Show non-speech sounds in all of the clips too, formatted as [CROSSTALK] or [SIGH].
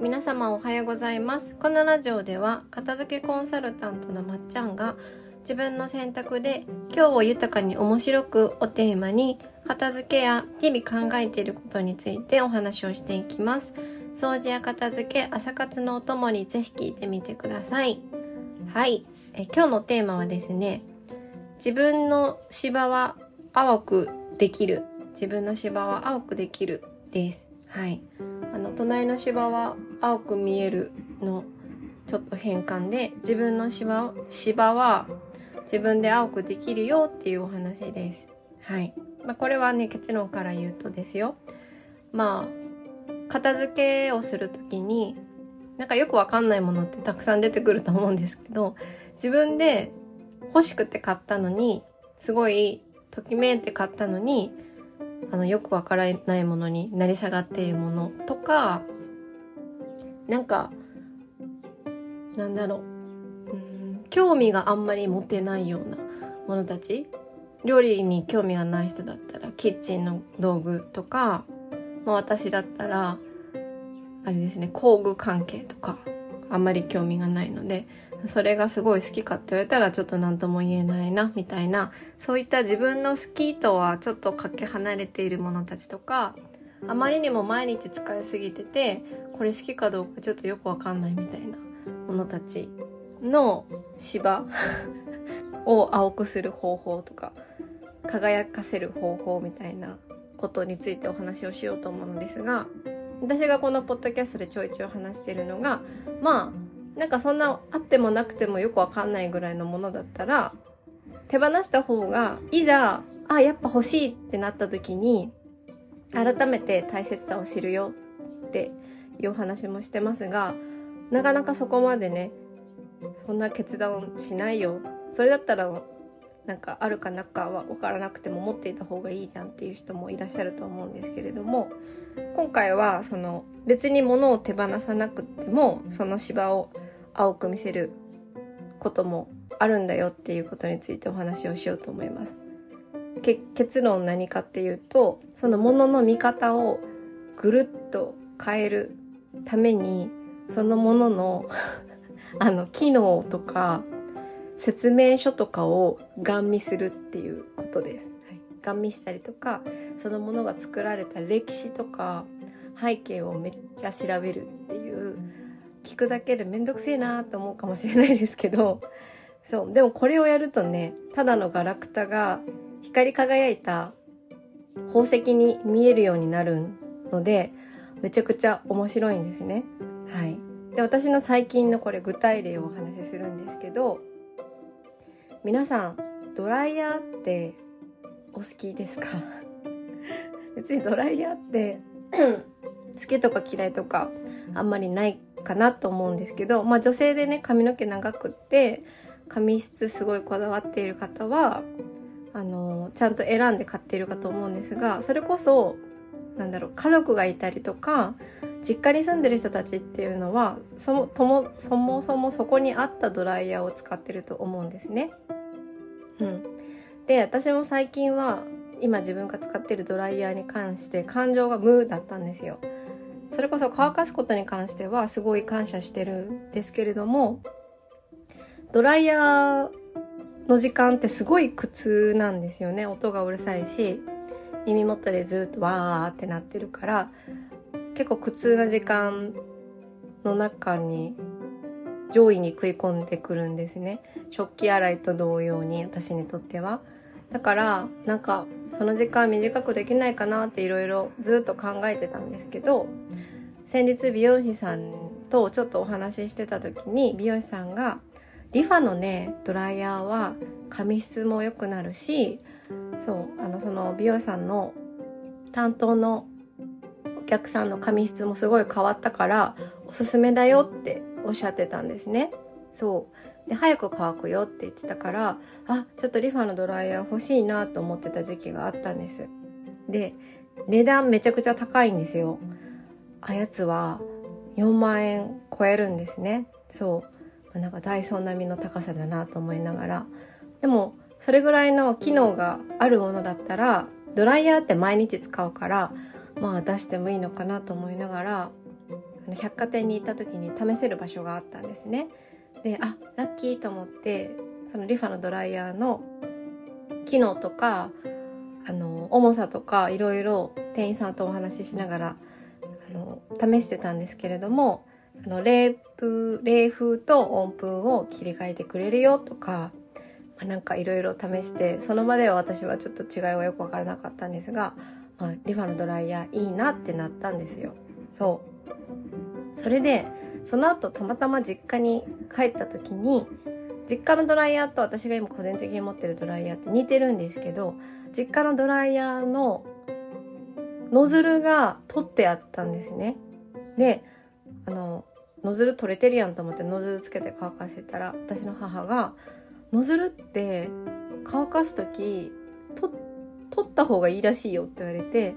皆様おはようございます。このラジオでは片付けコンサルタントのまっちゃんが自分の選択で今日を豊かに面白くをテーマに片付けや日々考えていることについてお話をしていきます。掃除や片付け朝活のお供にぜひ聞いてみてください。はい。え今日のテーマはですね自分の芝は青くできる。自分の芝は青くできる。です。はい。隣の芝は青く見えるのちょっと変換で自分の芝芝は自分で青くできるよっていうお話です。はい。まあ、これはね、結論から言うとですよ。まあ、片付けをするときに、なんかよくわかんないものってたくさん出てくると思うんですけど、自分で欲しくて買ったのに、すごい、ときめいて買ったのに、あの、よくわからないものになり下がっているものとか、なんか、なんだろううん。興味があんまり持てないようなものたち料理に興味がない人だったらキッチンの道具とか、まあ、私だったらあれですね工具関係とかあんまり興味がないのでそれがすごい好きかって言われたらちょっと何とも言えないなみたいな。そういった自分の好きとはちょっとかけ離れているものたちとかあまりにも毎日使いすぎててこれ好きかどうかちょっとよくわかんないみたいなものたちの芝 [LAUGHS] を青くする方法とか輝かせる方法みたいなことについてお話をしようと思うのですが私がこのポッドキャストでちょいちょい話してるのがまあなんかそんなあってもなくてもよくわかんないぐらいのものだったら手放した方がいざあやっぱ欲しいってなった時に改めて大切さを知るよっていうお話もしてますがなかなかそこまでねそんな決断しないよ。それだったらなんかあるかなかは分からなくても持っていた方がいいじゃんっていう人もいらっしゃると思うんですけれども今回はその別に物を手放さなくてもその芝を青く見せることもあるんだよっていうことについてお話をしようと思います。結論何かっていうとその物のの見方をぐるっと変えるためにそのものの [LAUGHS] あの、機能とか、説明書とかをガン見するっていうことです。はい、ガン見したりとか、そのものが作られた歴史とか、背景をめっちゃ調べる、聞くだけでめんどくせえなと思うかもしれないですけど、そう。でもこれをやるとね、ただのガラクタが光り輝いた宝石に見えるようになるので、めちゃくちゃ面白いんですね。はい。で私の最近のこれ具体例をお話しするんですけど皆さんドライヤーってお好きですか？[LAUGHS] 別にドライヤーって好きとか嫌いとかあんまりないかなと思うんですけど、まあ女性でね髪の毛長くって髪質すごいこだわっている方はあのちゃんと選んで買っているかと思うんですがそれこそなんだろう家族がいたりとか実家に住んでる人たちっていうのはそもともそもそもそこにあったドライヤーを使ってると思うんですね。うん、で私も最近は今自分が使ってるドライヤーに関して感情が無だったんですよ。それこそ乾かすことに関してはすごい感謝してるんですけれどもドライヤーの時間ってすごい苦痛なんですよね。音がうるさいし耳元でずっとわーってなってるから結構苦痛な時間の中に上位に食い込んでくるんですね。食器洗いと同様に私にとっては。だからなんかその時間短くできないかなっていろいろずっと考えてたんですけど先日美容師さんとちょっとお話ししてた時に美容師さんがリファのねドライヤーは髪質も良くなるしそうあのその美容師さんの担当のお客さんの髪質もすごい変わったからおすすめだよっておっしゃってたんですね。そう。で、早く乾くよって言ってたから、あ、ちょっとリファのドライヤー欲しいなと思ってた時期があったんです。で、値段めちゃくちゃ高いんですよ。あやつは4万円超えるんですね。そう。なんかダイソー並みの高さだなと思いながら。でも、それぐらいの機能があるものだったら、ドライヤーって毎日使うから、まあ出してもいいのかなと思いながら、百貨店に行った時に試せる場所があったんですね。であラッキーと思ってそのリファのドライヤーの機能とかあの重さとかいろいろ店員さんとお話ししながらあの試してたんですけれどもあの冷風冷風と温風を切り替えてくれるよとか、まあ、なんかいろいろ試してその場では私はちょっと違いはよく分からなかったんですが、まあ、リファのドライヤーいいなってなったんですよ。そうそれでその後たまたま実家に帰った時に実家のドライヤーと私が今個人的に持ってるドライヤーって似てるんですけど実家のドライヤーのノズルが取ってあったんですね。であのノズル取れてるやんと思ってノズルつけて乾かせたら私の母が「ノズルって乾かす時取った方がいいらしいよ」って言われて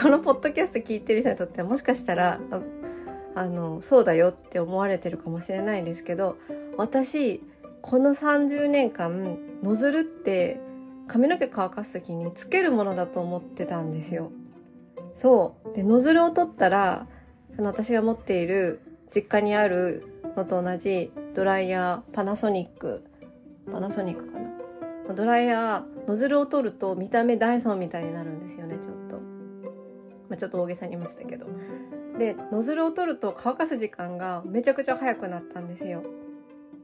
このポッドキャスト聞いてる人にとってはもしかしたらあのそうだよって思われてるかもしれないんですけど私この30年間ノズルって髪の毛乾かす時につけるものだと思ってたんですよ。そう。でノズルを取ったらその私が持っている実家にあるのと同じドライヤーパナソニックパナソニックかな。ドライヤーノズルを取ると見た目ダイソンみたいになるんですよねちょっと、まあ、ちょっと大げさに言いましたけど。でノズルを取ると乾かす時間がめちゃくちゃ早くなったんですよ。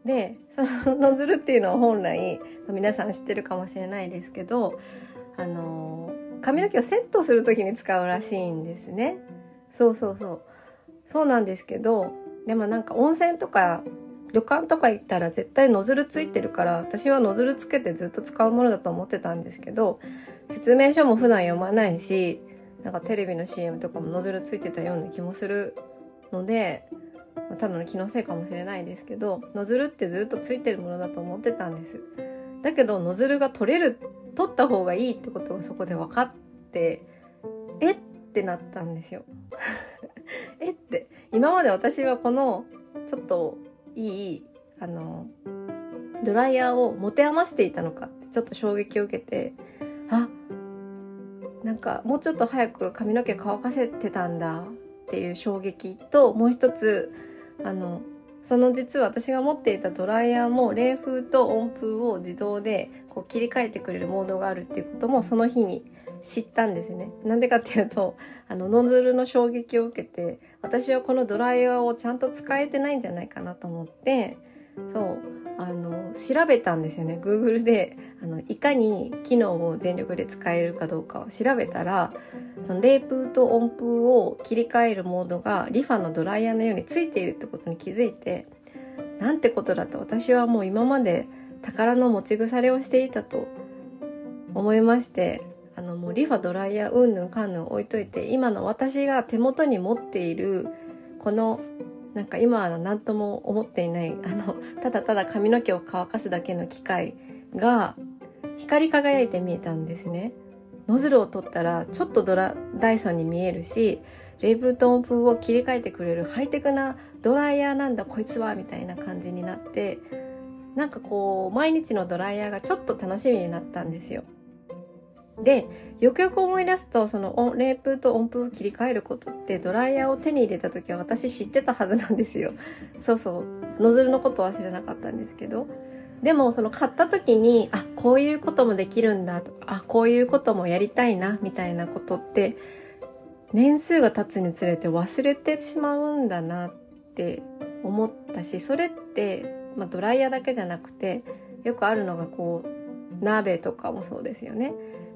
でそのノズルっていうのは本来皆さん知ってるかもしれないですけどあの髪の毛をセットする時に使うらしいんですね。そうそうそう。そうなんですけどでもなんか温泉とか旅館とか行ったら絶対ノズルついてるから私はノズルつけてずっと使うものだと思ってたんですけど説明書も普段読まないしなんかテレビの CM とかもノズルついてたような気もするので、まあ、ただの気のせいかもしれないですけどノズルってずっとついてるものだと思ってたんですだけどノズルが取れる取った方がいいってことがそこで分かってえってなったんですよ。[LAUGHS] えって。今まで私はこのちょっといいあのドライヤーを持て余していたのかってちょっと衝撃を受けてあなんかもうちょっと早く髪の毛乾かせてたんだっていう衝撃ともう一つあのその実は私が持っていたドライヤーも冷風と温風を自動でこう切り替えてくれるモードがあるっていうこともその日に知ったんですね。なんでかっていうと、[LAUGHS] あの、ノズルの衝撃を受けて、私はこのドライヤーをちゃんと使えてないんじゃないかなと思って、そう、あの、調べたんですよね。Google で、あの、いかに機能を全力で使えるかどうかを調べたら、その冷風と温風を切り替えるモードがリファのドライヤーのようについているってことに気づいて、なんてことだと私はもう今まで宝の持ち腐れをしていたと思いまして、あのもうリファドライヤーうんぬんかんぬん置いといて、今の私が手元に持っているこのなんか今は何とも思っていない、[LAUGHS] あの、ただただ髪の毛を乾かすだけの機械が光り輝いて見えたんですね。ノズルを取ったらちょっとドラ、ダイソンに見えるし、レイブトン風を切り替えてくれるハイテクなドライヤーなんだこいつはみたいな感じになって、なんかこう、毎日のドライヤーがちょっと楽しみになったんですよ。で、よくよく思い出すと、その冷風と温風を切り替えることってドライヤーを手に入れた時は私知ってたはずなんですよ。[LAUGHS] そうそう。ノズルのことは知らなかったんですけど。でもその買った時に、あ、こういうこともできるんだとか、あ、こういうこともやりたいな、みたいなことって、年数が経つにつれて忘れてしまうんだなって思ったし、それって、まあ、ドライヤーだけじゃなくて、よくあるのがこう、鍋とかもそうですよね。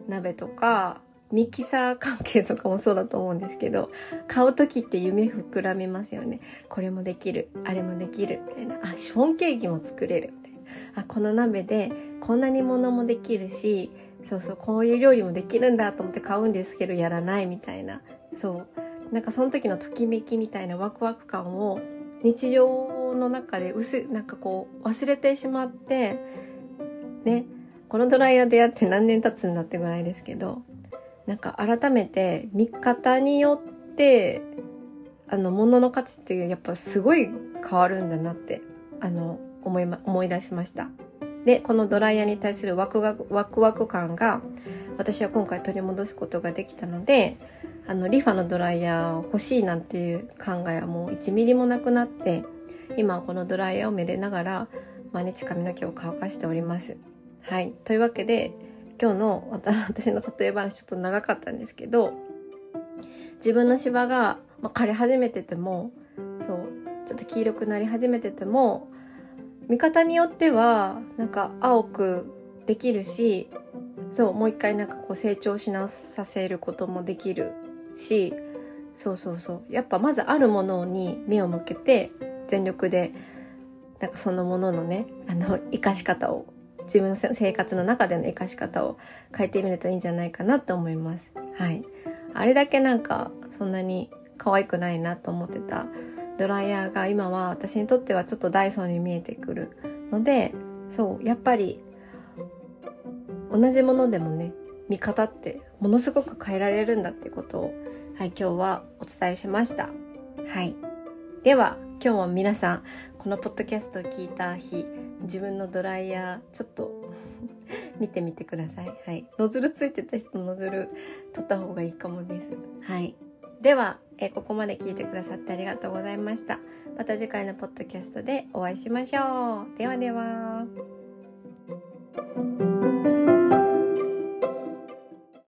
鍋とかミキサー関係とかもそうだと思うんですけど買う時って夢膨らみますよね。これもできるあれもできるみたいな。あシフォンケーキも作れるみたいな。あこの鍋でこんなにものもできるしそうそうこういう料理もできるんだと思って買うんですけどやらないみたいな。そう。なんかその時のときめきみたいなワクワク感を日常の中で薄なんかこう忘れてしまってね。このドライヤー出会って何年経つんだってぐらいですけど、なんか改めて見方によって、あの、物の価値ってやっぱすごい変わるんだなって、あの、思いま、思い出しました。でこのドライヤーに対するワクワクワクワク感が私は今回取り戻すことができたのであのリファのドライヤー欲しいなんていう考えはもう1ミリもなくなって今はこのドライヤーをめでながら毎日髪の毛を乾かしておりますはい。というわけで今日の [LAUGHS] 私の例え話ちょっと長かったんですけど自分の芝が、まあ、枯れ始めててもそうちょっと黄色くなり始めてても見方によってはなんか青くできるしそうもう一回なんかこう成長し直させることもできるしそうそうそう。やっぱまずあるものに目を向けて全力でなんかそのもののねあの生かし方を自分の生活の中での生かし方を変えてみるといいんじゃないかなと思います。はい。あれだけなんかそんなに可愛くないなと思ってたドライヤーが今は私にとってはちょっとダイソーに見えてくるので、そう、やっぱり同じものでもね、見方ってものすごく変えられるんだってことを、はい、今日はお伝えしました。はい。では、今日は皆さん、このポッドキャストを聞いた日、自分のドライヤー、ちょっと [LAUGHS] 見てみてください。はい。ノズルついてた人、ノズル取った方がいいかもです。はい。では、えここまで聞いてくださってありがとうございました。また次回のポッドキャストでお会いしましょう。ではでは。